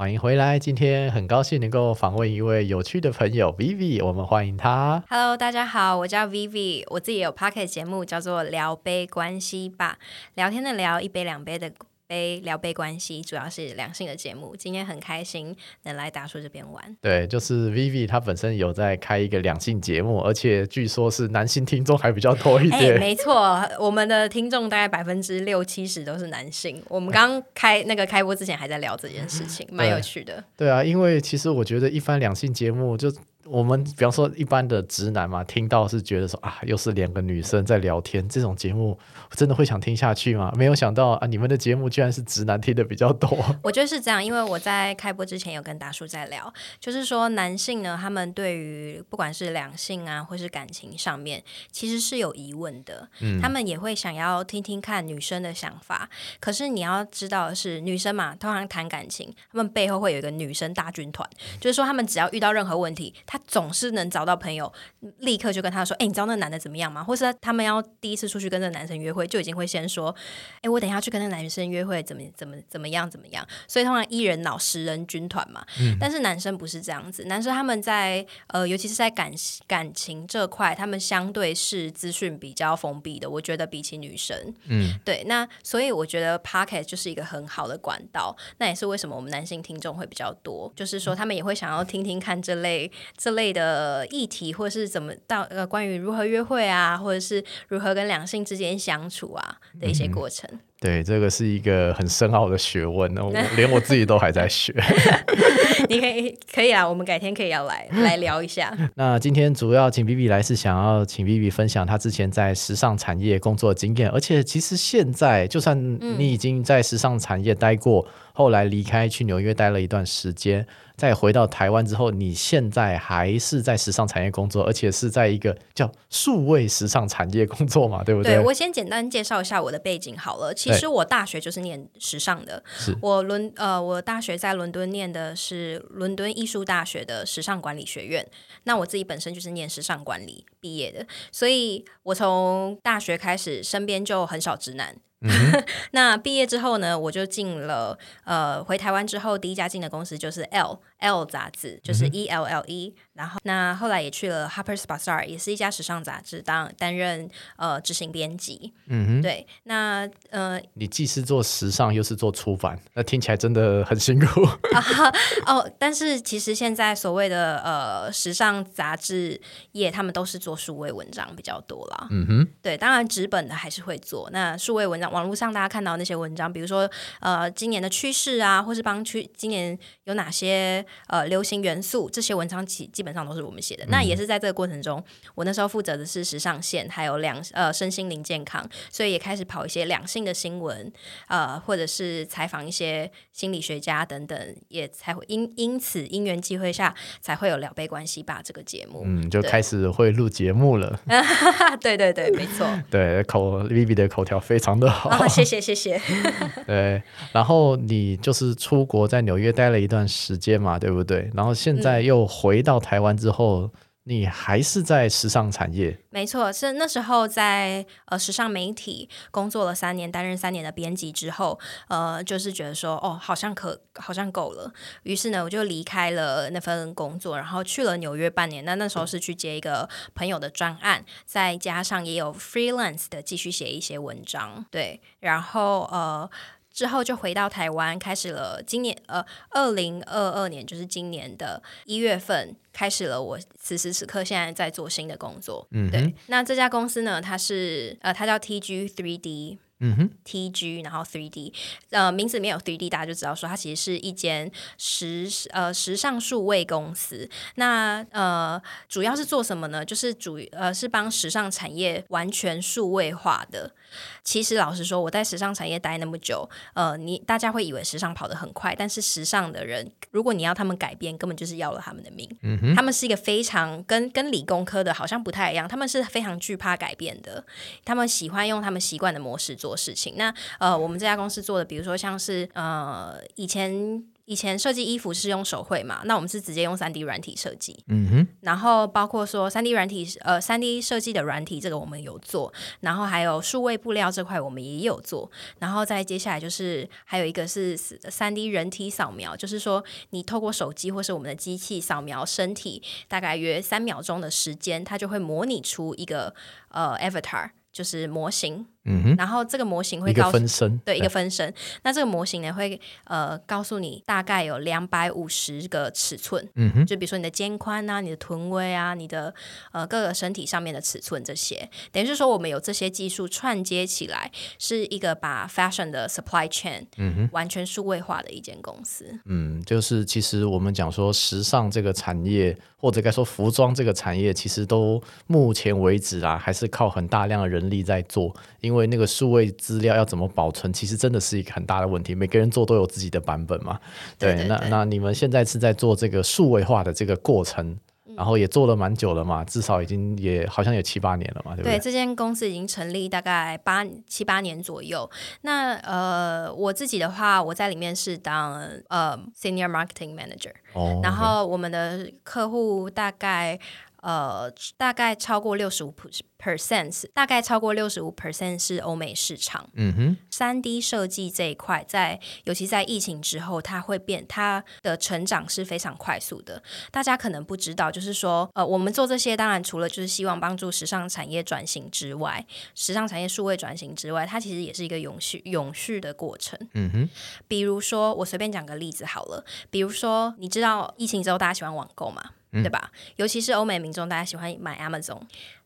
欢迎回来，今天很高兴能够访问一位有趣的朋友 Vivi，我们欢迎他。Hello，大家好，我叫 Vivi，我自己有 p o c k e t 节目叫做聊杯关系吧，聊天的聊，一杯两杯的杯，聊杯关系，主要是两性的节目。今天很开心能来大叔这边玩。对，就是 Vivi，他本身有在开一个两性节目，而且据说是男性听众还比较多一哎、点。没错，我们的听众大概百分之六七十都是男性。我们刚开那个开播之前还在聊这件事情，蛮有趣的。对啊，因为其实我觉得一番两性节目就。我们比方说一般的直男嘛，听到是觉得说啊，又是两个女生在聊天，这种节目真的会想听下去吗？没有想到啊，你们的节目居然是直男听的比较多。我觉得是这样，因为我在开播之前有跟大叔在聊，就是说男性呢，他们对于不管是两性啊，或是感情上面，其实是有疑问的，嗯他们也会想要听听看女生的想法。可是你要知道的是，女生嘛，通常谈感情，他们背后会有一个女生大军团，就是说他们只要遇到任何问题，他总是能找到朋友，立刻就跟他说：“哎、你知道那男的怎么样吗？”或是他们要第一次出去跟那个男生约会，就已经会先说：“哎、我等一下去跟那个男生约会，怎么怎么怎么样怎么样。”所以通常一人脑十人军团嘛。但是男生不是这样子，男生他们在呃，尤其是在感感情这块，他们相对是资讯比较封闭的。我觉得比起女生，嗯，对，那所以我觉得 Pocket 就是一个很好的管道。那也是为什么我们男性听众会比较多，就是说他们也会想要听听看这类这类的议题，或者是怎么到呃关于如何约会啊，或者是如何跟两性之间相处啊的一些过程。对，这个是一个很深奥的学问，我连我自己都还在学。你可以可以啊，我们改天可以要来来聊一下。那今天主要请 B B 来是想要请 B B 分享他之前在时尚产业工作的经验，而且其实现在就算你已经在时尚产业待过，后来离开去纽约待了一段时间，再回到台湾之后，你现在还是在时尚产业工作，而且是在一个叫数位时尚产业工作嘛，对不对我先简单介绍一下我的背景好了。其实我大学就是念时尚的，我伦呃，我大学在伦敦念的是伦敦艺术大学的时尚管理学院。那我自己本身就是念时尚管理毕业的，所以我从大学开始身边就很少直男。那毕业之后呢，我就进了呃，回台湾之后第一家进的公司就是 L L 杂志，就是 E L L E、然后那后来也去了 Harper's Bazaar，也是一家时尚杂志当担任呃执行编辑。嗯哼，对，那呃你既是做时尚又是做出版，那听起来真的很辛苦。哦，但是其实现在所谓的呃时尚杂志业，他们都是做数位文章比较多啦。嗯哼，对，当然纸本的还是会做。那数位文章，网络上大家看到那些文章，比如说呃今年的趋势啊，或是帮去今年有哪些呃流行元素，这些文章基基本上都是我们写的。那也是在这个过程中，我那时候负责的是时尚线，还有两呃身心灵健康，所以也开始跑一些两性的新闻，呃，或者是采访一些心理学家等等，也才会因因此因缘际会下，才会有聊杯关系吧这个节目。嗯，就开始会录节目了。对对对，没错。对，口 Vivi 的口条非常的好。啊，谢谢谢谢。对，然后你就是出国在纽约待了一段时间嘛，对不对？然后现在又回到台湾之后，你还是在时尚产业。没错，是那时候在呃时尚媒体工作了三年，担任三年的编辑之后，呃，就是觉得说哦，好像可好像够了，于是呢，我就离开了那份工作，然后去了纽约半年。那那时候是去接一个朋友的专案，再加上也有 freelance 的继续写一些文章，对，然后呃。之后就回到台湾，开始了今年呃，二零二二年就是今年的一月份，开始了我此时此刻现在在做新的工作。嗯对，那这家公司呢，它是呃，它叫 TG 3D。嗯哼，TG，然后 Three D，呃，名字里面有 Three D，大家就知道说它其实是一间时呃时尚数位公司。那呃，主要是做什么呢？就是主呃是帮时尚产业完全数位化的。其实老实说，我在时尚产业待那么久，呃，你大家会以为时尚跑得很快，但是时尚的人，如果你要他们改变，根本就是要了他们的命。嗯哼，他们是一个非常跟跟理工科的好像不太一样，他们是非常惧怕改变的，他们喜欢用他们习惯的模式做事情。那呃，我们这家公司做的，比如说像是呃以前。以前设计衣服是用手绘嘛，那我们是直接用三 D 软体设计。嗯哼，然后包括说三 D 软体，呃，三 D 设计的软体，这个我们有做。然后还有数位布料这块，我们也有做。然后再接下来就是还有一个是三 D 人体扫描，就是说你透过手机或是我们的机器扫描身体，大概约三秒钟的时间，它就会模拟出一个呃 avatar。就是模型，嗯哼，然后这个模型会一个分身，对一个分身。那这个模型呢，会呃告诉你大概有两百五十个尺寸，嗯哼，就比如说你的肩宽啊、你的臀围啊、你的呃各个身体上面的尺寸这些，等于是说我们有这些技术串接起来，是一个把 fashion 的 supply chain，嗯哼，完全数位化的一间公司。嗯，就是其实我们讲说时尚这个产业，或者该说服装这个产业，其实都目前为止啊，还是靠很大量的。人力在做，因为那个数位资料要怎么保存，其实真的是一个很大的问题。每个人做都有自己的版本嘛。对，那那你们现在是在做这个数位化的这个过程，然后也做了蛮久了嘛，至少已经也好像有七八年了嘛，对不对？对，这间公司已经成立大概八七八年左右。那呃，我自己的话，我在里面是当呃 senior marketing manager，哦，然后我们的客户大概。呃，大概超过六十五 percent，大概超过六十五 percent 是欧美市场。嗯哼，三 D 设计这一块，在尤其在疫情之后，它会变，它的成长是非常快速的。大家可能不知道，就是说，呃，我们做这些，当然除了就是希望帮助时尚产业转型之外，时尚产业数位转型之外，它其实也是一个永续、永续的过程。嗯哼，比如说，我随便讲个例子好了，比如说，你知道疫情之后大家喜欢网购吗？对吧？尤其是欧美民众，大家喜欢买 Amazon。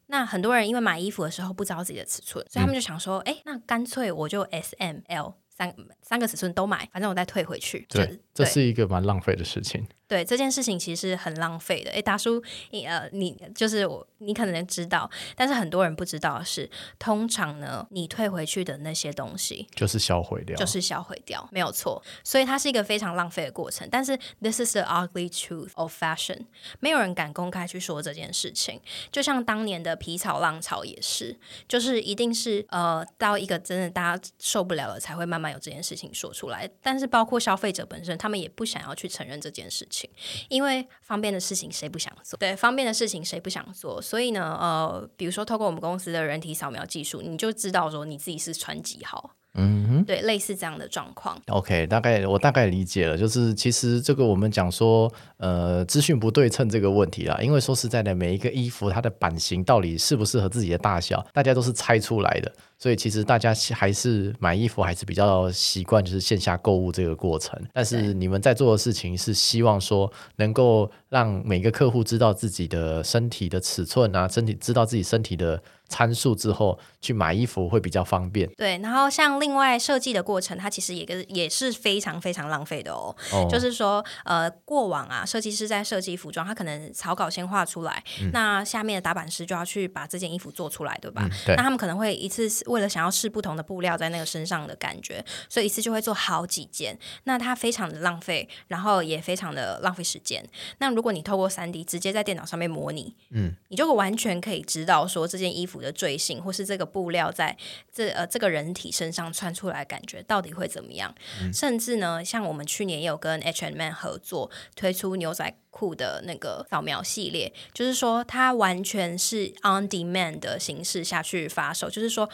那很多人因为买衣服的时候不知道自己的尺寸，所以他们就想说：哎，那干脆我就 S、M、L 三三个尺寸都买，反正我再退回去。对，这是一个蛮浪费的事情。对这件事情其实很浪费的。哎，达叔，你呃，你就是我，你可能知道，但是很多人不知道的是，通常呢，你退回去的那些东西就是销毁掉，就是销毁掉，没有错。所以它是一个非常浪费的过程。但是 this is the ugly truth of fashion，没有人敢公开去说这件事情。就像当年的皮草浪潮也是，就是一定是呃，到一个真的大家受不了了，才会慢慢有这件事情说出来。但是包括消费者本身，他们也不想要去承认这件事情。因为方便的事情谁不想做？对，方便的事情谁不想做？所以呢，呃，比如说透过我们公司的人体扫描技术，你就知道说你自己是穿几号。嗯哼，对，类似这样的状况。OK，大概我大概理解了，就是其实这个我们讲说，呃，资讯不对称这个问题啦。因为说实在的，每一个衣服它的版型到底适不适合自己的大小，大家都是猜出来的。所以其实大家还是买衣服还是比较习惯就是线下购物这个过程，但是你们在做的事情是希望说能够让每个客户知道自己的身体的尺寸啊，身体知道自己身体的。参数之后去买衣服会比较方便。对，然后像另外设计的过程，它其实也跟也是非常非常浪费的哦。哦。就是说，呃，过往啊，设计师在设计服装，他可能草稿先画出来，那下面的打版师就要去把这件衣服做出来，对吧？对。那他们可能会一次为了想要试不同的布料在那个身上的感觉，所以一次就会做好几件。那它非常的浪费，然后也非常的浪费时间。那如果你透过三 D 直接在电脑上面模拟，嗯，你就完全可以知道说这件衣服。的坠性，或是这个布料在这呃这个人体身上穿出来感觉到底会怎么样？甚至呢，像我们去年也有跟 H&M 合作推出牛仔裤的那个扫描系列，就是说它完全是 on demand 的形式下去发售，就是说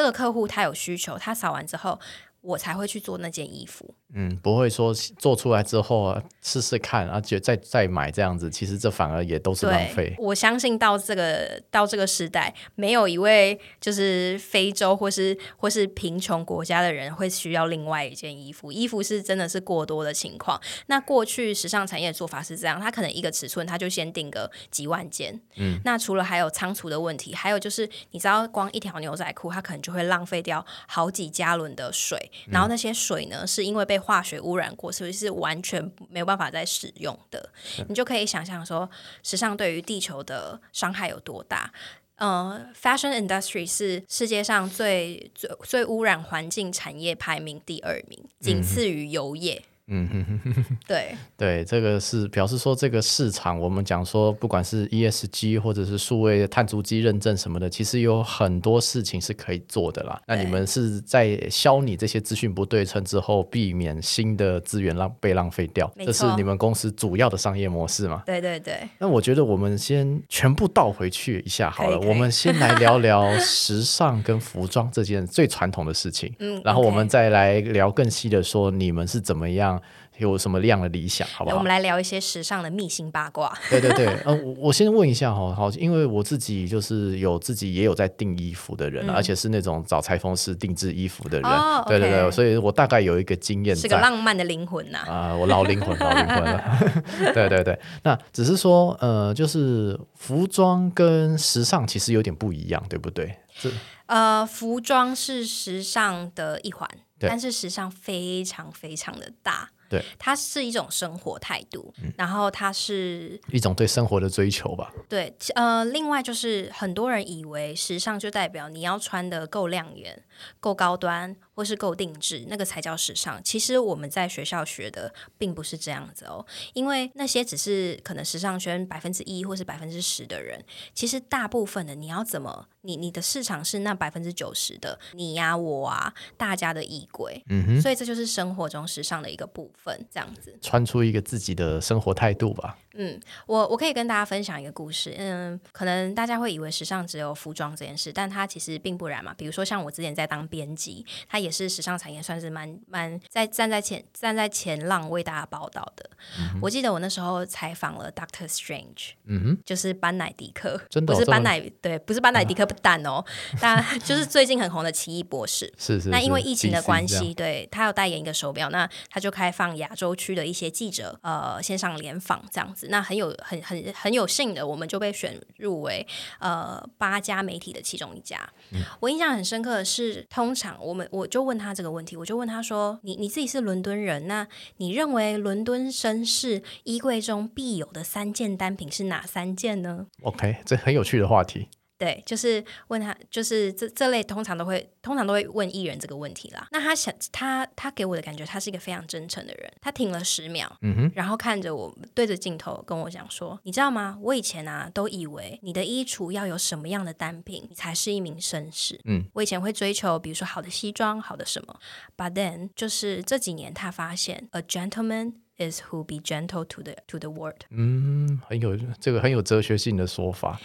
这个客户他有需求，他扫完之后。我才会去做那件衣服。嗯，不会说做出来之后试试看，而且再再买这样子，其实这反而也都是浪费。我相信到这个到这个时代，没有一位就是非洲或是或是贫穷国家的人会需要另外一件衣服。衣服是真的是过多的情况。那过去时尚产业的做法是这样，他可能一个尺寸他就先定个几万件。嗯，那除了还有仓储的问题，还有就是你知道，光一条牛仔裤，它可能就会浪费掉好几加仑的水，然后那些水呢，是因为被化学污染过，所以是完全没有办法再使用的？你就可以想象说，时尚对于地球的伤害有多大。呃，fashion industry 是世界上最最最污染环境产业排名第二名，仅次于油业。嗯哼哼哼，对对，这个是表示说这个市场，我们讲说，不管是 ESG 或者是数位碳足迹认证什么的，其实有很多事情是可以做的啦。那你们是在消你这些资讯不对称之后，避免新的资源浪被浪费掉，这是你们公司主要的商业模式嘛？对对对。那我觉得我们先全部倒回去一下好了，我们先来聊聊时尚跟服装这件最传统的事情，嗯，然后我们再来聊更细的说，你们是怎么样。有什么样的理想？好不好？我们来聊一些时尚的秘辛八卦。对对对，嗯，我我先问一下哈，好，因为我自己就是有自己也有在订衣服的人，而且是那种找裁缝师定制衣服的人。对对对，所以我大概有一个经验。是个浪漫的灵魂呐！啊，我老灵魂，老灵魂了。对对对，那只是说，呃，就是服装跟时尚其实有点不一样，对不对？是呃，服装是时尚的一环，但是时尚非常非常的大。对，它是一种生活态度，然后它是一种对生活的追求吧。对，呃，另外就是很多人以为时尚就代表你要穿的够亮眼、够高端。或是够定制，那个才叫时尚。其实我们在学校学的并不是这样子哦，因为那些只是可能时尚圈百分之一或是百分之十的人。其实大部分的你要怎么，你你的市场是那百分之九十的你呀我啊大家的衣柜。嗯哼，所以这就是生活中时尚的一个部分，这样子穿出一个自己的生活态度吧。嗯，我我可以跟大家分享一个故事。嗯，可能大家会以为时尚只有服装这件事，但它其实并不然嘛。比如说像我之前在当编辑，它也是时尚产业算是蛮蛮在站在前站在前浪为大家报道的。我记得我那时候采访了 Doctor Strange，嗯哼，就是班乃迪克，真的不是班乃对，不是班乃迪克不但哦，但就是最近很红的奇异博士。是是。那因为疫情的关系，对他要代言一个手表，那他就开放亚洲区的一些记者呃线上联访这样子。那很有很很很有幸的，我们就被选入为呃八家媒体的其中一家。我印象很深刻的是，通常我们我就问他这个问题，我就问他说：“你你自己是伦敦人，那你认为伦敦绅士衣柜中必有的三件单品是哪三件呢？”OK，这很有趣的话题。对，就是问他，就是这这类通常都会通常都会问艺人这个问题啦。那他想他他给我的感觉，他是一个非常真诚的人。他停了十秒，嗯哼，然后看着我，对着镜头跟我讲说：“你知道吗？我以前啊都以为你的衣橱要有什么样的单品，你才是一名绅士。嗯，我以前会追求，比如说好的西装，好的什么。But then，就是这几年他发现，a gentleman。” Is who be gentle to the to the world？嗯，很有这个很有哲学性的说法。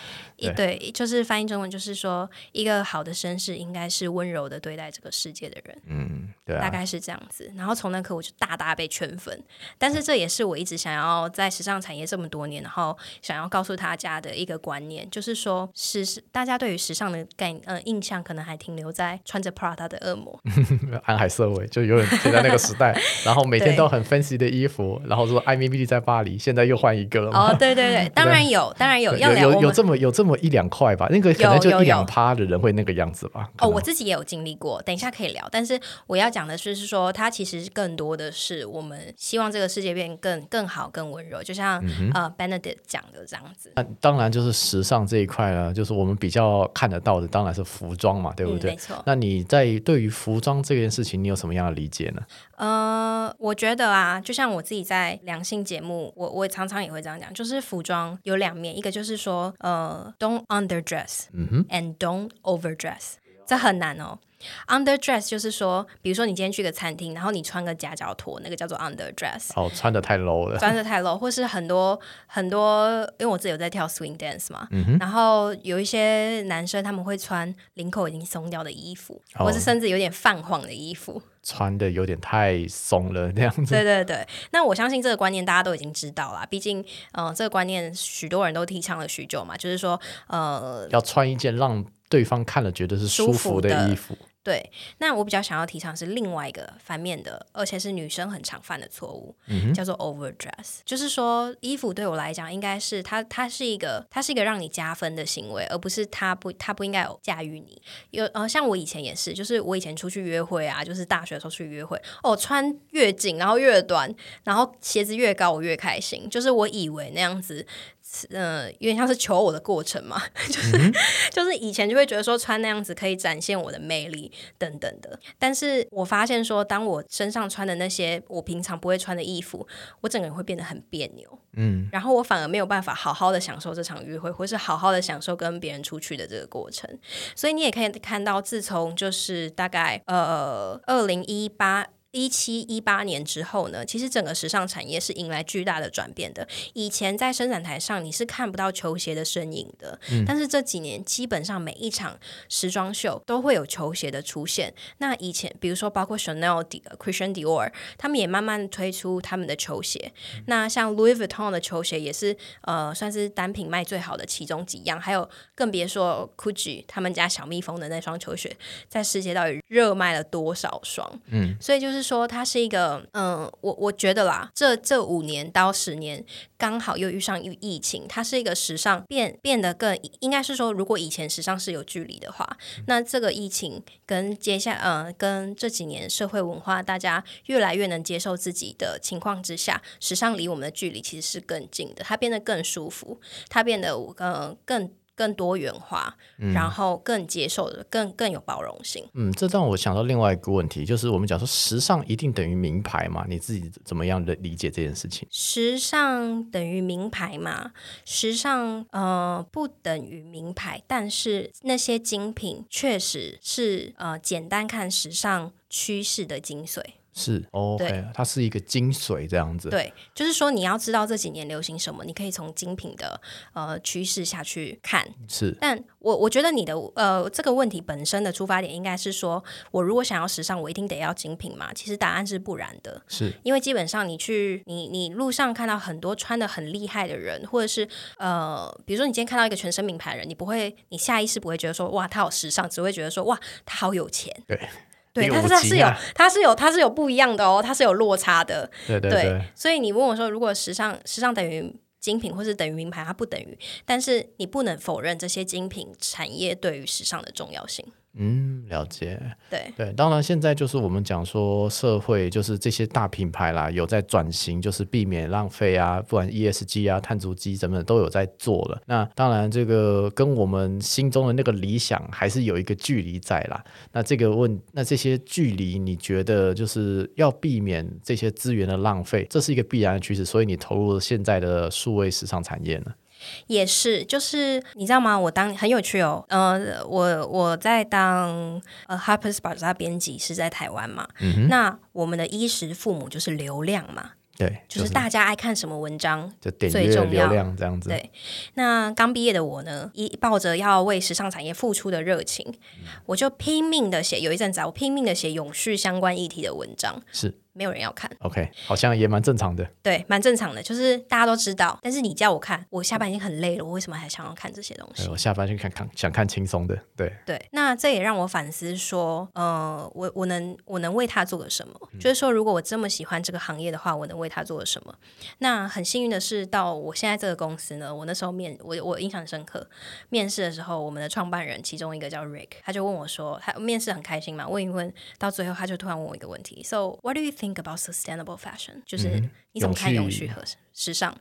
对，就是翻译中文就是说，一个好的绅士应该是温柔的对待这个世界的人。嗯，对，大概是这样子。然后从那刻我就大大被圈粉。但是这也是我一直想要在时尚产业这么多年，然后想要告诉大家的一个观念，就是说，时大家对于时尚的概呃印象可能还停留在穿着 Prada 的恶魔，安海瑟薇，就有点在那个时代，然后每天都很分析的衣服。然后说艾米丽在巴黎，现在又换一个了。哦，对对 对，当然有，当然有，要有有这么有这么一两块吧，那个可能就一两趴的人会那个样子吧。哦，我自己也有经历过，等一下可以聊。但是我要讲的是，是说它其实更多的是我们希望这个世界变更更好、更温柔，就像呃 Benedict 讲的这样子。那当然就是时尚这一块呢，就是我们比较看得到的，当然是服装嘛，对不对？没错。那你在对于服装这件事情，你有什么样的理解呢？呃，我觉得啊，就像我自己在良性节目，我我常常也会这样讲，就是服装有两面，一个就是说，呃，don't underdress，嗯哼，and don't overdress。这很难哦。Underdress 就是说，比如说你今天去个餐厅，然后你穿个夹脚拖，那个叫做 underdress。哦，穿的太 low 了。穿的太 low，或是很多很多，因为我自己有在跳 swing dance 嘛，然后有一些男生他们会穿领口已经松掉的衣服，或是甚至有点泛黄的衣服。穿的有点太松了，那样子。对对对，那我相信这个观念大家都已经知道了，毕竟，嗯，这个观念许多人都提倡了许久嘛，就是说，呃，要穿一件让对方看了觉得是舒服的衣服。对，那我比较想要提倡是另外一个反面的，而且是女生很常犯的错误，叫做 overdress。就是说，衣服对我来讲，应该是它，它是一个，它是一个让你加分的行为，而不是它不，它不应该有驾驭你。有呃，像我以前也是，就是我以前出去约会啊，就是大学的时候去约会，哦，穿越紧，然后越短，然后鞋子越高，我越开心。就是我以为那样子。嗯，有点像是求我的过程嘛，就是就是以前就会觉得说穿那样子可以展现我的魅力等等的，但是我发现说，当我身上穿的那些我平常不会穿的衣服，我整个人会变得很别扭，嗯，然后我反而没有办法好好的享受这场约会，或是好好的享受跟别人出去的这个过程，所以你也可以看到，自从就是大概呃二零一八。一七一八年之后呢，其实整个时尚产业是迎来巨大的转变的。以前在生产台上你是看不到球鞋的身影的，但是这几年基本上每一场时装秀都会有球鞋的出现。那以前比如说包括 Chanel、Christian Dior，他们也慢慢推出他们的球鞋。那像 Louis Vuitton 的球鞋也是呃算是单品卖最好的其中几样。还有更别说 Gucci 他们家小蜜蜂的那双球鞋，在世界到底热卖了多少双？嗯，所以就是。说它是一个，嗯，我我觉得啦，这这五年到十年刚好又遇上疫疫情，它是一个时尚变变得更，应该是说，如果以前时尚是有距离的话，那这个疫情跟接下，嗯，跟这几年社会文化大家越来越能接受自己的情况之下，时尚离我们的距离其实是更近的，它变得更舒服，它变得呃更。更多元化，然后更接受的，更更有包容性。嗯，这让我想到另外一个问题，就是我们讲说时尚一定等于名牌嘛？你自己怎么样的理解这件事情？时尚等于名牌嘛？时尚呃不等于名牌，但是那些精品确实是呃简单看时尚趋势的精髓。是，OK，它是一个精髓这样子。对，就是说你要知道这几年流行什么，你可以从精品的呃趋势下去看。是，但我我觉得你的呃这个问题本身的出发点应该是说，我如果想要时尚，我一定得要精品嘛？其实答案是不然的。是，因为基本上你去你你路上看到很多穿的很厉害的人，或者是呃，比如说你今天看到一个全身名牌人，你不会，你下意识不会觉得说哇他好时尚，只会觉得说哇他好有钱。对。对，它是它是有，它是有，它是有不一样的哦，它是有落差的。对对对。所以你问我说，如果时尚时尚等于精品，或是等于名牌，它不等于，但是你不能否认这些精品产业对于时尚的重要性。嗯，了解。对对，当然现在就是我们讲说社会就是这些大品牌啦，有在转型，就是避免浪费啊，不管 ESG 啊、碳足迹什么的都有在做了。那当然这个跟我们心中的那个理想还是有一个距离在啦。那这个问，那这些距离，你觉得就是要避免这些资源的浪费，这是一个必然的趋势，所以你投入了现在的数位时尚产业呢？也是，就是你知道吗？我当很有趣哦，呃，我我在当呃 Harper's Bazaar 编辑是在台湾嘛，那我们的衣食父母就是流量嘛，对，就是大家爱看什么文章，就点阅流量这样子。对，那刚毕业的我呢，一抱着要为时尚产业付出的热情，我就拼命的写，有一阵子啊，我拼命的写永续相关议题的文章，是。没有人要看，OK，好像也蛮正常的。对，蛮正常的，就是大家都知道。但是你叫我看，我下班已经很累了，我为什么还想要看这些东西？我下班去看看，想看轻松的。对对，那这也让我反思说，呃，我我能我能为他做个什么？就是说，如果我这么喜欢这个行业的话，我能为他做个什么？那很幸运的是，到我现在这个公司呢，我那时候面我我印象深刻，面试的时候，我们的创办人其中一个叫 Rick，他就问我说，他面试很开心嘛，问一问到最后，他就突然问我一个问题：So what do you think about sustainable fashion？就是你怎么看永续和 时尚。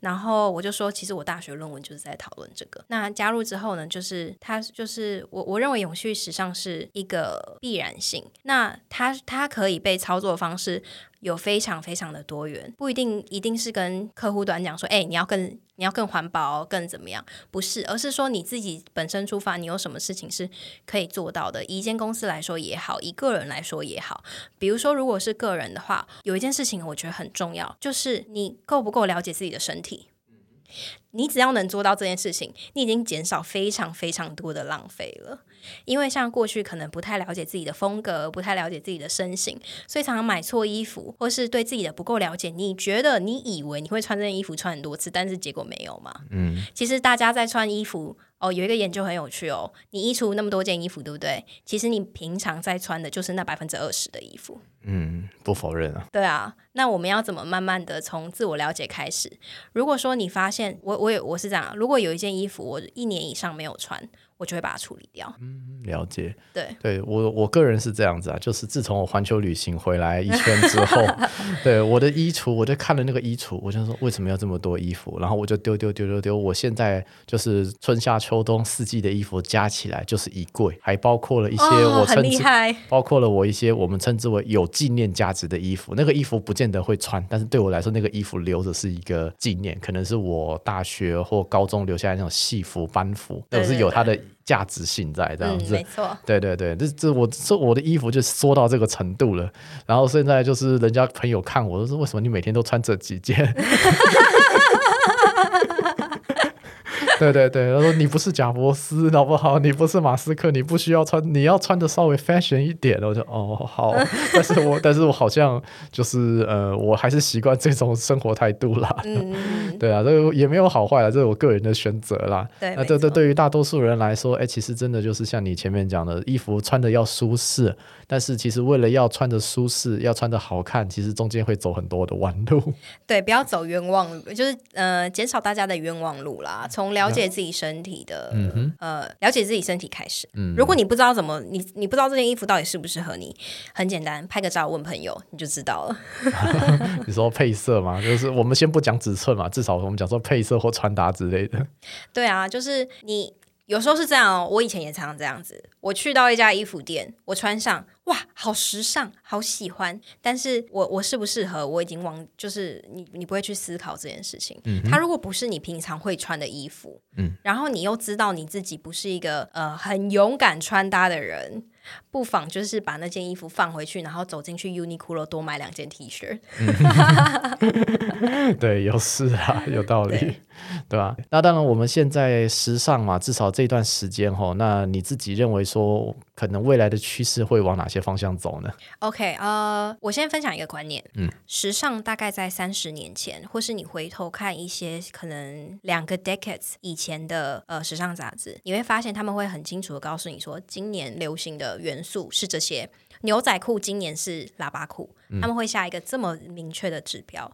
然后我就说，其实我大学论文就是在讨论这个。那加入之后呢，就是他就是我我认为永续时尚是一个必然性。那它它可以被操作方式有非常非常的多元，不一定一定是跟客户端讲说，哎，你要更你要更环保，更怎么样？不是，而是说你自己本身出发，你有什么事情是可以做到的？一间公司来说也好，以个人来说也好。比如说，如果是个人的话，有一件事情我觉得很重要，就是你够不够了解自己的身体。你只要能做到这件事情，你已经减少非常非常多的浪费了。因为像过去可能不太了解自己的风格，不太了解自己的身形，所以常常买错衣服，或是对自己的不够了解。你觉得你以为你会穿这件衣服穿很多次，但是结果没有嘛？嗯，其实大家在穿衣服。哦，有一个研究很有趣哦。你衣橱那么多件衣服，对不对？其实你平常在穿的就是那百分之二十的衣服。嗯，不否认啊。对啊，那我们要怎么慢慢的从自我了解开始？如果说你发现，我我也我是这样，如果有一件衣服我一年以上没有穿。我就会把它处理掉。嗯，了解。对，对我我个人是这样子啊，就是自从我环球旅行回来一圈之后，对我的衣橱，我就看了那个衣橱，我就说为什么要这么多衣服？然后我就丢丢丢丢丢。我现在就是春夏秋冬四季的衣服加起来就是衣柜，还包括了一些我称之，包括了我一些我们称之为有纪念价值的衣服。那个衣服不见得会穿，但是对我来说，那个衣服留着是一个纪念，可能是我大学或高中留下来那种戏服班服，都是有它的。价值性在这样子，没错，对对对，这这我这我的衣服就缩到这个程度了，然后现在就是人家朋友看我都说，为什么你每天都穿这几件？对对对，他说你不是贾伯斯，好不好？你不是马斯克，你不需要穿，你要穿的稍微 fashion 一点。我就哦好，但是我但是我好像就是呃，我还是习惯这种生活态度啦。嗯，对啊，这个也没有好坏啦，这是我个人的选择啦。对，那这这对于大多数人来说，哎，其实真的就是像你前面讲的，衣服穿的要舒适，但是其实为了要穿的舒适，要穿的好看，其实中间会走很多的弯路。对，不要走冤枉路，就是呃，减少大家的冤枉路啦。从了了解自己身体的，嗯呃，了解自己身体开始。嗯如果你不知道怎么，你你不知道这件衣服到底适不适合你，很简单，拍个照问朋友，你就知道了。你说配色吗？就是我们先不讲尺寸嘛，至少我们讲说配色或穿搭之类的。对啊，就是你。有时候是这样哦，我以前也常常这样子。我去到一家衣服店，我穿上，哇，好时尚，好喜欢。但是我我适不适合，我已经忘，就是你你不会去思考这件事情。嗯，它如果不是你平常会穿的衣服，嗯，然后你又知道你自己不是一个呃很勇敢穿搭的人。不妨就是把那件衣服放回去，然后走进去 Uniqlo 多买两件 T 恤。对，有事啊，有道理，对吧？那当然，我们现在时尚嘛，至少这段时间哈，那你自己认为说，可能未来的趋势会往哪些方向走呢？OK，呃，我先分享一个观念，嗯，时尚大概在三十年前，或是你回头看一些可能两个 decades 以前的呃时尚杂志，你会发现他们会很清楚的告诉你说，今年流行的。元素是这些，牛仔裤今年是喇叭裤。他们会下一个这么明确的指标，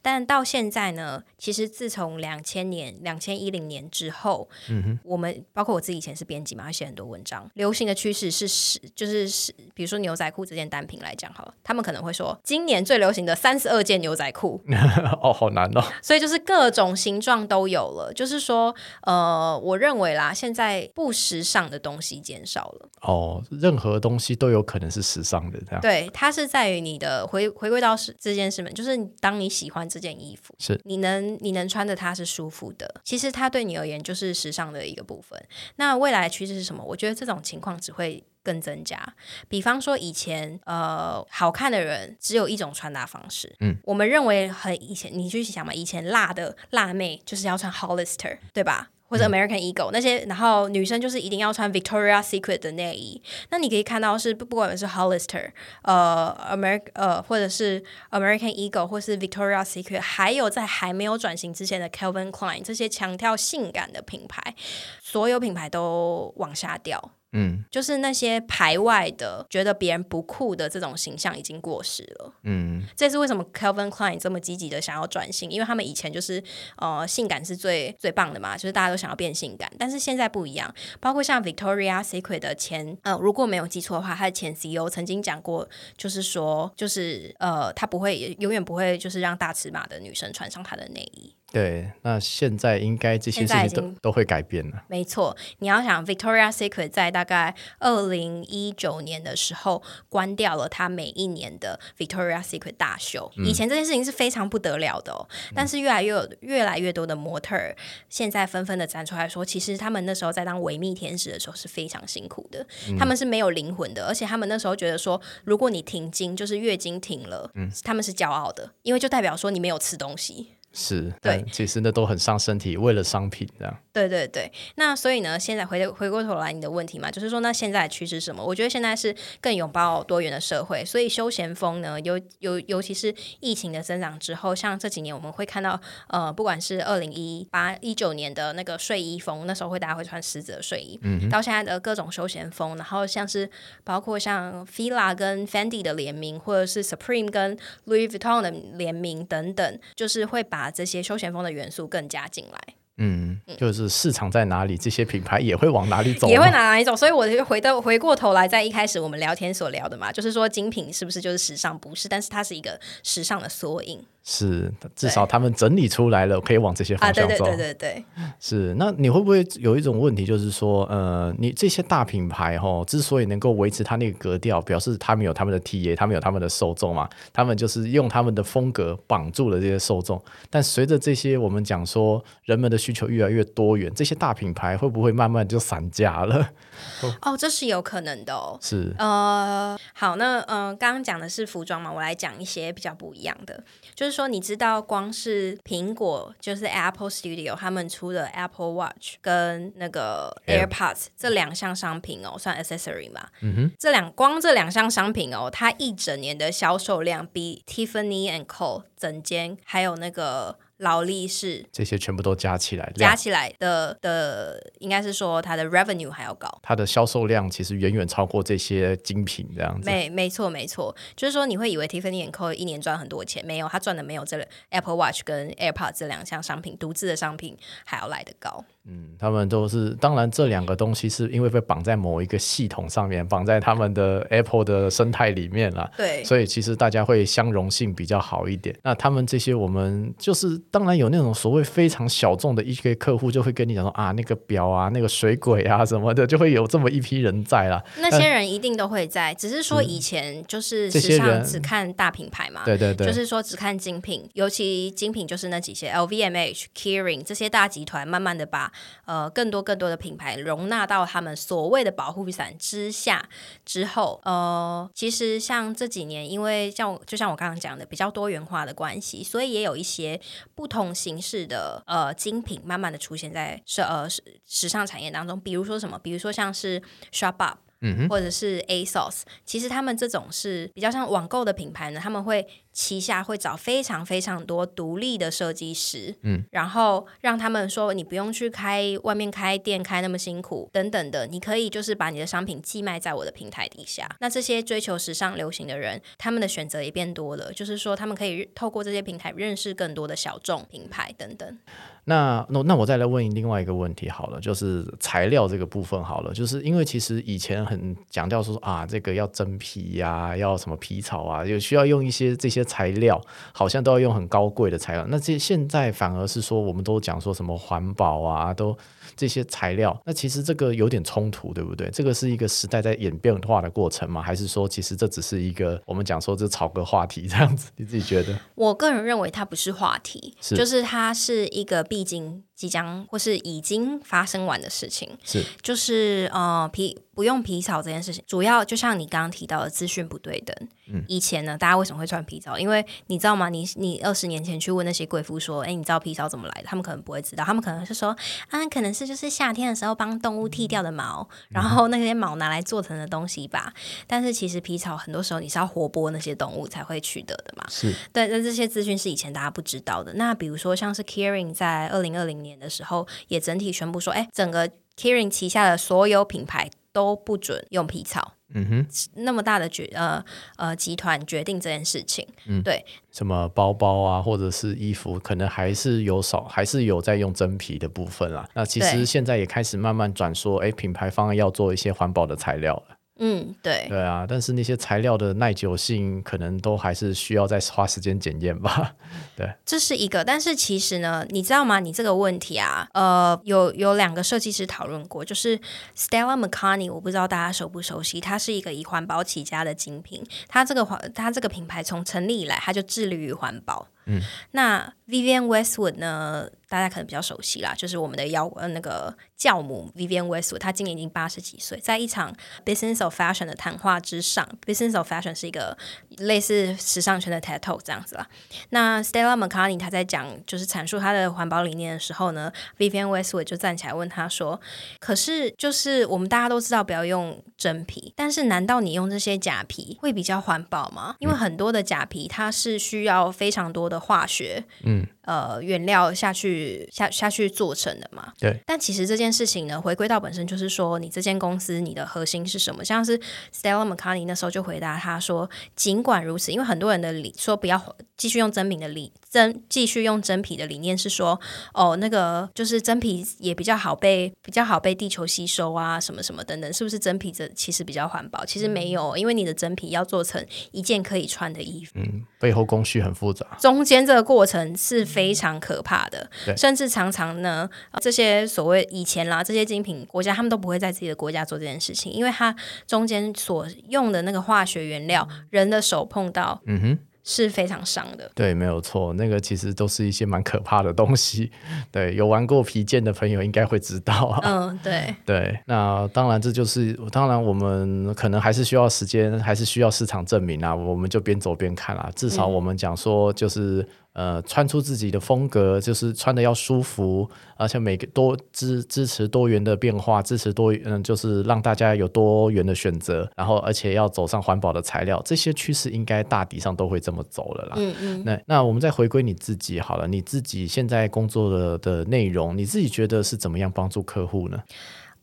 但到现在呢？其实自从两千年、两千一零年之后，嗯哼，我们包括我自己以前是编辑嘛，会写很多文章。流行的趋势是是就是是，比如说牛仔裤这件单品来讲，好了，他们可能会说今年最流行的三十二件牛仔裤。哦，好难哦。所以就是各种形状都有了。就是说，呃，我认为啦，现在不时尚的东西减少了。哦，任何东西都有可能是时尚的，这样。对，它是在于你的。回回归到是这件事嘛，就是当你喜欢这件衣服，是你能你能穿着它是舒服的，其实它对你而言就是时尚的一个部分。那未来的趋势是什么？我觉得这种情况只会更增加。比方说以前呃，好看的人只有一种穿搭方式，嗯，我们认为很以前你去想嘛，以前辣的辣妹就是要穿 Hollister，对吧？或者 American Eagle 那些，然后女生就是一定要穿 Victoria Secret 的内衣。那你可以看到是不不管是 Hollister，呃，American 呃，或者是 American Eagle，或是 Victoria Secret，还有在还没有转型之前的 Calvin Klein 这些强调性感的品牌，所有品牌都往下掉。嗯，就是那些排外的、觉得别人不酷的这种形象已经过时了。嗯，这是为什么 Calvin Klein 这么积极的想要转型，因为他们以前就是呃性感是最最棒的嘛，就是大家都想要变性感，但是现在不一样。包括像 Victoria Secret 的前呃，如果没有记错的话，他的前 CEO 曾经讲过，就是说，就是呃，他不会永远不会就是让大尺码的女生穿上他的内衣。对，那现在应该这些事情都都会改变了。没错，你要想 Victoria Secret 在大概二零一九年的时候关掉了它每一年的 Victoria Secret 大秀。以前这件事情是非常不得了的哦，但是越来越有越来越多的模特儿现在纷纷的站出来说，其实他们那时候在当维密天使的时候是非常辛苦的，他们是没有灵魂的，而且他们那时候觉得说，如果你停经就是月经停了，嗯，他们是骄傲的，因为就代表说你没有吃东西。是，对，其实那都很伤身体，为了商品这样。对对对，那所以呢，现在回回过头来，你的问题嘛，就是说，那现在的趋势是什么？我觉得现在是更拥抱多元的社会，所以休闲风呢，尤尤尤其是疫情的增长之后，像这几年我们会看到，呃，不管是二零一八一九年的那个睡衣风，那时候会大家会穿狮子的睡衣，嗯，到现在的各种休闲风，然后像是包括像 Fila 跟 Fendi 的联名，或者是 Supreme 跟 Louis Vuitton 的联名等等，就是会把这些休闲风的元素更加进来。嗯，就是市场在哪里，这些品牌也会往哪里走，也会哪哪里走。所以我就回到回过头来，在一开始我们聊天所聊的嘛，就是说精品是不是就是时尚？不是，但是它是一个时尚的缩影。是，至少他们整理出来了，可以往这些方向走。对对对对，是。那你会不会有一种问题，就是说，呃，你这些大品牌哈，之所以能够维持它那个格调，表示他们有他们的 T A，他们有他们的受众嘛？他们就是用他们的风格绑住了这些受众。但随着这些我们讲说，人们的需求越来越多元，这些大品牌会不会慢慢就散架了？哦，这是有可能的哦。是。呃，好，那嗯，刚刚讲的是服装嘛，我来讲一些比较不一样的，就是。说你知道，光是苹果就是 Apple Studio 他们出的 Apple Watch 跟那个 AirPods 这两项商品哦，算 accessory 嘛？嗯哼，这两光这两项商品哦，它一整年的销售量比 Tiffany and Co 整间还有那个。劳力士这些全部都加起来，加起来的的应该是说它的 revenue 还要高，它的销售量其实远远超过这些精品这样子。没没错没错，就是说你会以为 Tiffany Co 一年赚很多钱，没有，它赚的没有这 Apple Watch 跟 AirPods 这两项商品独自的商品还要来得高。嗯，他们都是，当然这两个东西是因为被绑在某一个系统上面，绑在他们的 Apple 的生态里面了。对，所以其实大家会相容性比较好一点。那他们这些，我们就是当然有那种所谓非常小众的一些客户，就会跟你讲说啊，那个表啊，那个水鬼啊什么的，就会有这么一批人在了。那些人一定都会在，只是说以前就是时尚只看大品牌嘛，对对对，就是说只看精品，尤其精品就是那几些 LVMH、Kering 这些大集团，慢慢的把。呃，更多更多的品牌容纳到他们所谓的保护伞之下之后，呃，其实像这几年，因为像就像我刚刚讲的，比较多元化的关系，所以也有一些不同形式的呃精品慢慢的出现在是呃时时尚产业当中。比如说什么？比如说像是 Shop Up。或者是 ASOS，其实他们这种是比较像网购的品牌呢，他们会旗下会找非常非常多独立的设计师，嗯，然后让他们说你不用去开外面开店开那么辛苦等等的，你可以就是把你的商品寄卖在我的平台底下。那这些追求时尚流行的人，他们的选择也变多了，就是说他们可以透过这些平台认识更多的小众品牌等等。那那那我再来问另外一个问题好了，就是材料这个部分好了，就是因为其实以前很强调说啊，这个要真皮呀，要什么皮草啊，有需要用一些这些材料，好像都要用很高贵的材料。那这现在反而是说，我们都讲说什么环保啊，都。这些材料，那其实这个有点冲突，对不对？这个是一个时代在演变化的过程吗？还是说，其实这只是一个我们讲说这炒个话题这样子？你自己觉得？我个人认为它不是话题，是就是它是一个必已经即将或是已经发生完的事情，是就是呃皮不用皮草这件事情，主要就像你刚刚提到的资讯不对等。嗯，以前呢，大家为什么会穿皮草？因为你知道吗？你你二十年前去问那些贵妇说，哎，你知道皮草怎么来的？他们可能不会知道，他们可能是说啊，可能是就是夏天的时候帮动物剃掉的毛，然后那些毛拿来做成的东西吧。但是其实皮草很多时候你是要活剥那些动物才会取得的嘛。是，对，那这些资讯是以前大家不知道的。那比如说像是 Caring 在二零二零年的时候，也整体宣布说，哎，整个 Kering 旗下的所有品牌。都不准用皮草。嗯哼，那么大的决呃呃集团决定这件事情，嗯，对，什么包包啊，或者是衣服，可能还是有少，还是有在用真皮的部分啦。那其实现在也开始慢慢转说，哎，品牌方要做一些环保的材料了。嗯，对，对啊，但是那些材料的耐久性可能都还是需要再花时间检验吧。对，这是一个，但是其实呢，你知道吗？你这个问题啊，呃，有有两个设计师讨论过，就是 Stella McCartney，我不知道大家熟不熟悉，它是一个以环保起家的精品，它这个环，它这个品牌从成立以来，它就致力于环保。嗯，那 Vivian Westwood 呢？大家可能比较熟悉啦，就是我们的妖呃那个教母 Vivian Westwood，她今年已经八十几岁，在一场 Business of Fashion 的谈话之上，Business of Fashion 是一个类似时尚圈的 TED Talk 这样子啦。那 Stella McCartney 她在讲就是阐述她的环保理念的时候呢，Vivian Westwood 就站起来问她说：“可是就是我们大家都知道不要用真皮，但是难道你用这些假皮会比较环保吗？因为很多的假皮它是需要非常多的化学，嗯。”呃，原料下去下下去做成的嘛？对。但其实这件事情呢，回归到本身就是说，你这间公司你的核心是什么？像是 Stella McCartney 那时候就回答他说：“尽管如此，因为很多人的理说不要继续用真品的理真继续用真皮的理念是说，哦，那个就是真皮也比较好被比较好被地球吸收啊，什么什么等等，是不是真皮这其实比较环保？其实没有，因为你的真皮要做成一件可以穿的衣服，嗯，背后工序很复杂，中间这个过程是。非常可怕的，甚至常常呢，这些所谓以前啦，这些精品国家他们都不会在自己的国家做这件事情，因为它中间所用的那个化学原料，人的手碰到，嗯哼。是非常伤的，对，没有错，那个其实都是一些蛮可怕的东西。对，有玩过皮剑的朋友应该会知道。嗯，对，对，那当然这就是，当然我们可能还是需要时间，还是需要市场证明啊，我们就边走边看啊。至少我们讲说就是。呃，穿出自己的风格，就是穿的要舒服，而且每个多支支持多元的变化，支持多嗯，就是让大家有多元的选择，然后而且要走上环保的材料，这些趋势应该大体上都会这么走了啦。嗯嗯。那那我们再回归你自己好了，你自己现在工作的的内容，你自己觉得是怎么样帮助客户呢？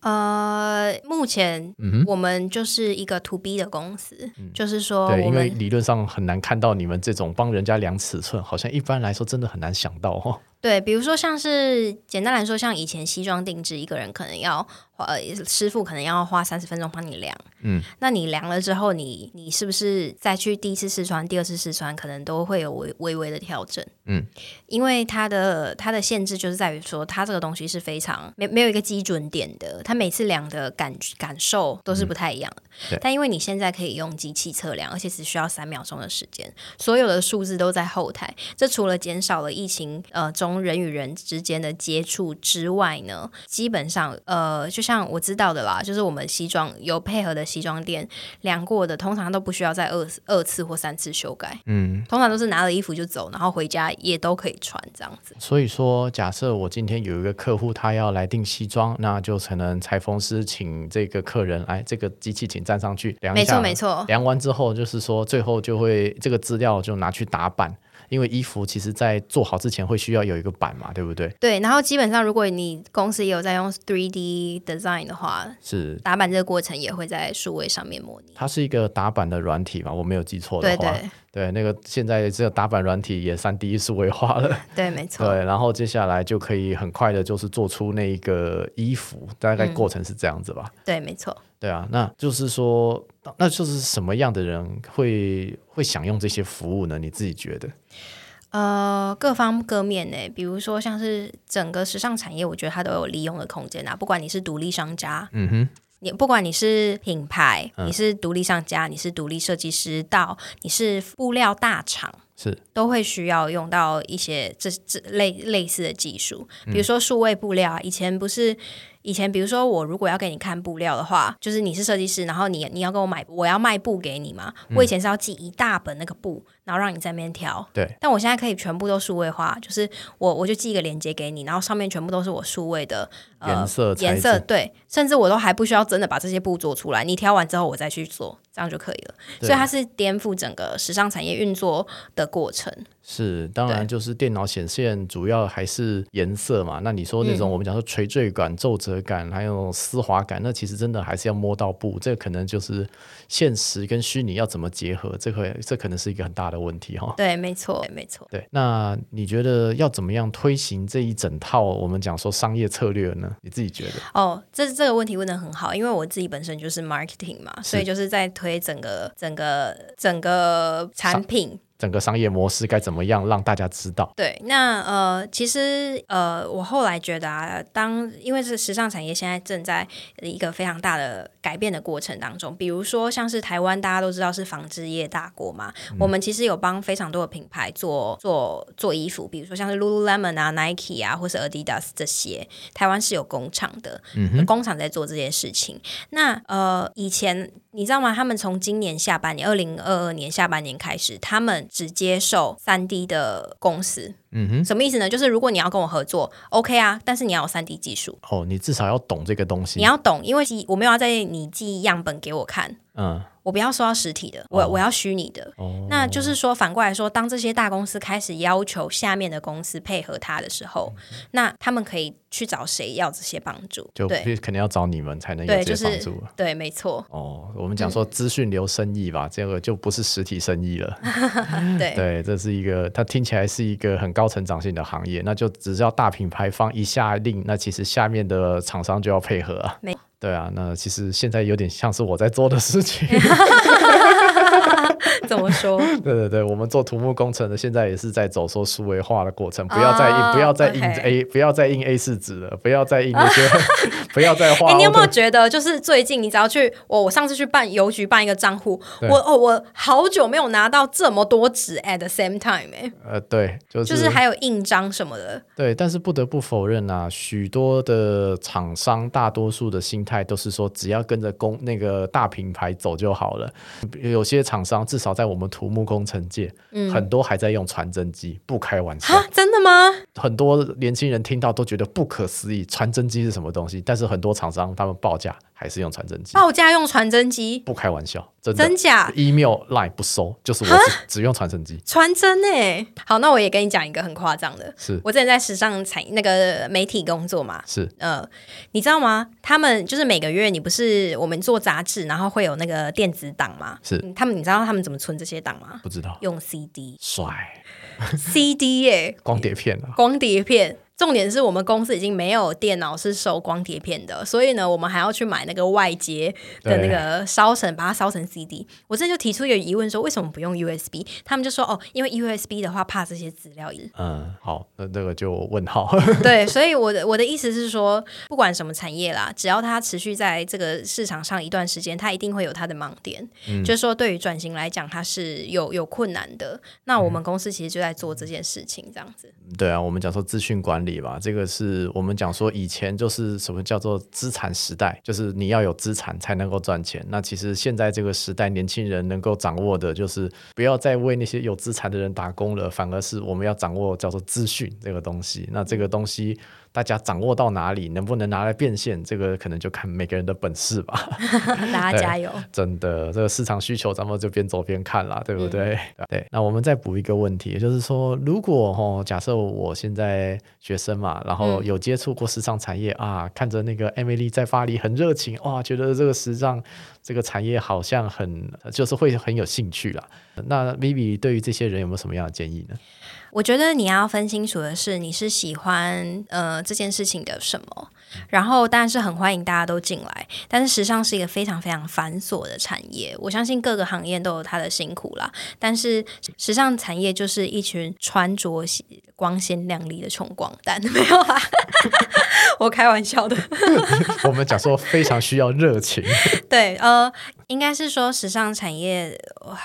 呃，目前我们就是一个 to B 的公司，就是说，对，因为理论上很难看到你们这种帮人家量尺寸，好像一般来说真的很难想到哈。对，比如说像是简单来说，像以前西装定制，一个人可能要。呃，师傅可能要花三十分钟帮你量，嗯，那你量了之后，你你是不是再去第一次试穿、第二次试穿，可能都会有微微微的调整，嗯，因为它的它的限制就是在于说，它这个东西是非常没没有一个基准点的，它每次量的感感受都是不太一样的。但因为你现在可以用机器测量，而且只需要三秒钟的时间，所有的数字都在后台，这除了减少了疫情呃中人与人之间的接触之外呢，基本上呃就。像我知道的啦，就是我们西装有配合的西装店量过的，通常都不需要再二二次或三次修改。嗯，通常都是拿了衣服就走，然后回家也都可以穿这样子。所以说，假设我今天有一个客户，他要来订西装，那就可能裁缝师请这个客人来，这个机器请站上去量一下，没错没错。量完之后，就是说最后就会这个资料就拿去打版。因为衣服其实，在做好之前会需要有一个板嘛，对不对？对，然后基本上，如果你公司也有在用 three D design 的话，是打板这个过程也会在数位上面模拟。它是一个打板的软体嘛？我没有记错的话，对对对，那个现在这个打板软体也三 D 数位化了，对，没错。对，然后接下来就可以很快的，就是做出那一个衣服，大概过程是这样子吧？对，没错。对啊，那就是说，那就是什么样的人会会享用这些服务呢？你自己觉得？呃，各方各面呢，比如说像是整个时尚产业，我觉得它都有利用的空间啊。不管你是独立商家，嗯哼，你不管你是品牌，你是独立商家，你是独立设计师，到你是布料大厂，是都会需要用到一些这这类类似的技术，比如说数位布料啊，以前不是。以前，比如说我如果要给你看布料的话，就是你是设计师，然后你你要给我买，我要卖布给你嘛。我以前是要寄一大本那个布，然后让你在那边挑。对。但我现在可以全部都数位化，就是我我就寄一个链接给你，然后上面全部都是我数位的颜色颜色。对，甚至我都还不需要真的把这些布做出来，你挑完之后我再去做，这样就可以了。所以它是颠覆整个时尚产业运作的过程。是，当然就是电脑显现主要还是颜色嘛。那你说那种我们讲说垂坠感、皱褶感，还有丝滑感，那其实真的还是要摸到布，这可能就是现实跟虚拟要怎么结合，这个这可能是一个很大的问题哈。对，没错，没错。对，那你觉得要怎么样推行这一整套我们讲说商业策略呢？你自己觉得？哦，这这个问题问的很好，因为我自己本身就是 marketing 嘛，所以就是在推整个整个整个产品。整个商业模式该怎么样让大家知道？对，那呃，其实呃，我后来觉得啊，当因为是时尚产业现在正在一个非常大的改变的过程当中，比如说像是台湾，大家都知道是纺织业大国嘛，我们其实有帮非常多的品牌做做做衣服，比如说像是 Lululemon 啊、Nike 啊，或是 Adidas 这些，台湾是有工厂的，工厂在做这件事情。那呃，以前你知道吗？他们从今年下半年，二零二二年下半年开始，他们只接受三 D 的公司，嗯哼，什么意思呢？就是如果你要跟我合作，OK 啊，但是你要有三 D 技术哦，你至少要懂这个东西，你要懂，因为我没有要在你寄样本给我看，嗯。我不要收到实体的，我我要虚拟的。那就是说，反过来说，当这些大公司开始要求下面的公司配合他的时候，那他们可以去找谁要这些帮助？就肯定要找你们才能有这些帮助。对，没错。哦，我们讲说资讯流生意吧，这个就不是实体生意了。对 对，这是一个，它听起来是一个很高成长性的行业，那就只要大品牌方一下令，那其实下面的厂商就要配合啊。没。对啊，那其实现在有点像是我在做的事情。怎么说？对对对，我们做土木工程的，现在也是在走说数位化的过程，不要再印，不要再印 A，不要再印 A 四纸了，不要再印那些，不要再画。你有没有觉得，就是最近你只要去我，我上次去办邮局办一个账户，我哦，我好久没有拿到这么多纸 at the same time 哎。呃，对，就是就是还有印章什么的。对，但是不得不否认啊，许多的厂商，大多数的心态都是说，只要跟着工那个大品牌走就好了。有些厂商至少在我们土木工程界，嗯很多还在用传真机，不开玩笑。真的吗？很多年轻人听到都觉得不可思议，传真机是什么东西？但是很多厂商他们报价还是用传真机。报价用传真机？不开玩笑，真真假？email line 不收，就是我只只用传真机。传真诶，好，那我也跟你讲一个很夸张的，是我之前在时尚产那个媒体工作嘛，是呃，你知道吗？他们就是每个月你不是我们做杂志，然后会有那个电子档嘛，是他们，你知道他们怎么存这些档吗？不知道，用 CD，帅。CD 耶，光碟片啊，光碟片。重点是我们公司已经没有电脑是收光碟片的，所以呢，我们还要去买那个外接的那个烧成，把它烧成 CD。我这就提出一个疑问，说为什么不用 USB？他们就说哦，因为 USB 的话怕这些资料。嗯，好，那这个就问号。对，所以我的我的意思是说，不管什么产业啦，只要它持续在这个市场上一段时间，它一定会有它的盲点。嗯，就是说对于转型来讲，它是有有困难的。那我们公司其实就在做这件事情，这样子。对啊，我们讲说资讯管理吧，这个是我们讲说以前就是什么叫做资产时代，就是你要有资产才能够赚钱。那其实现在这个时代，年轻人能够掌握的就是不要再为那些有资产的人打工了，反而是我们要掌握叫做资讯这个东西。那这个东西。大家掌握到哪里，能不能拿来变现，这个可能就看每个人的本事吧。大家加油！真的，这个市场需求，咱们就边走边看啦，对不对？对。那我们再补一个问题，也就是说，如果哦，假设我现在学生嘛，然后有接触过时尚产业啊，看着那个 Emily 在巴黎很热情哇，觉得这个时尚这个产业好像很，就是会很有兴趣啦。那 Vivi 对于这些人有没有什么样的建议呢？我觉得你要分清楚的是，你是喜欢呃这件事情的什么，然后当然是很欢迎大家都进来。但是时尚是一个非常非常繁琐的产业，我相信各个行业都有它的辛苦啦。但是时尚产业就是一群穿着光鲜亮丽的穷光蛋，没有啊？我开玩笑的。我们讲说非常需要热情。对，呃。应该是说，时尚产业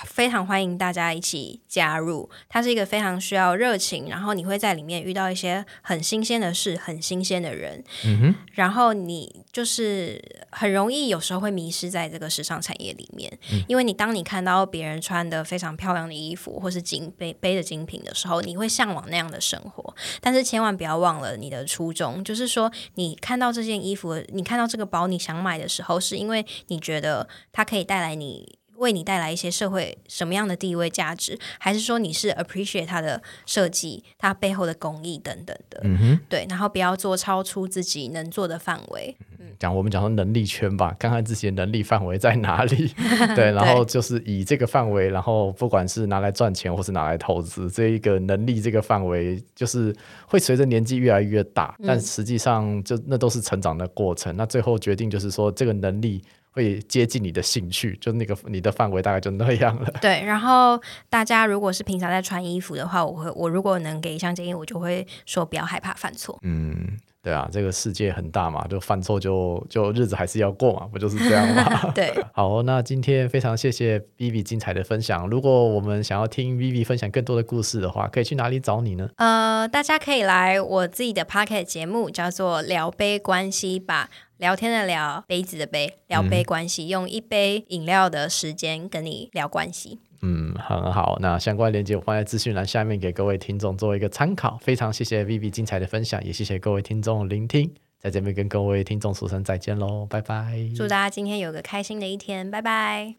非常欢迎大家一起加入。它是一个非常需要热情，然后你会在里面遇到一些很新鲜的事、很新鲜的人。嗯哼，然后你就是很容易有时候会迷失在这个时尚产业里面，因为你当你看到别人穿的非常漂亮的衣服，或是精背背着精品的时候，你会向往那样的生活。但是千万不要忘了你的初衷，就是说你看到这件衣服，你看到这个包，你想买的时候，是因为你觉得它可以。带来你为你带来一些社会什么样的地位价值，还是说你是 appreciate 它的设计、它背后的工艺等等的？嗯哼，对，然后不要做超出自己能做的范围。讲我们讲说能力圈吧，看看自己的能力范围在哪里。对，然后就是以这个范围，然后不管是拿来赚钱或是拿来投资，这一个能力这个范围，就是会随着年纪越来越大，但实际上就那都是成长的过程。那最后决定就是说，这个能力会接近你的兴趣，就那个你的范围大概就那样了。对，然后大家如果是平常在穿衣服的话，我会我如果能给一项建议，我就会说不要害怕犯错。嗯。对啊，这个世界很大嘛，就犯错就就日子还是要过嘛，不就是这样吗？对，好，那今天非常谢谢 Vivi 精彩的分享。如果我们想要听 Vivi 分享更多的故事的话，可以去哪里找你呢？呃，大家可以来我自己的 Pocket 节目，叫做聊杯关系吧，聊天的聊，杯子的杯，聊杯关系，用一杯饮料的时间跟你聊关系。嗯，很好。那相关链接我放在资讯栏下面，给各位听众做一个参考。非常谢谢 Vivi 精彩的分享，也谢谢各位听众聆听。在这边跟各位听众说声再见喽，拜拜！祝大家今天有个开心的一天，拜拜！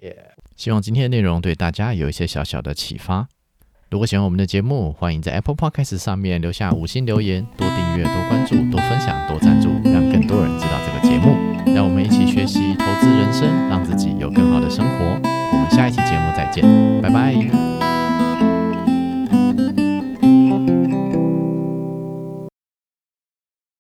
希望今天的内容对大家有一些小小的启发。如果喜欢我们的节目，欢迎在 Apple Podcast 上面留下五星留言，多订阅、多关注、多分享、多赞助，让更多人知道这个节目。让我们一起学习投资人生，让自己有更好的生活。我们下一期节目再见，拜拜。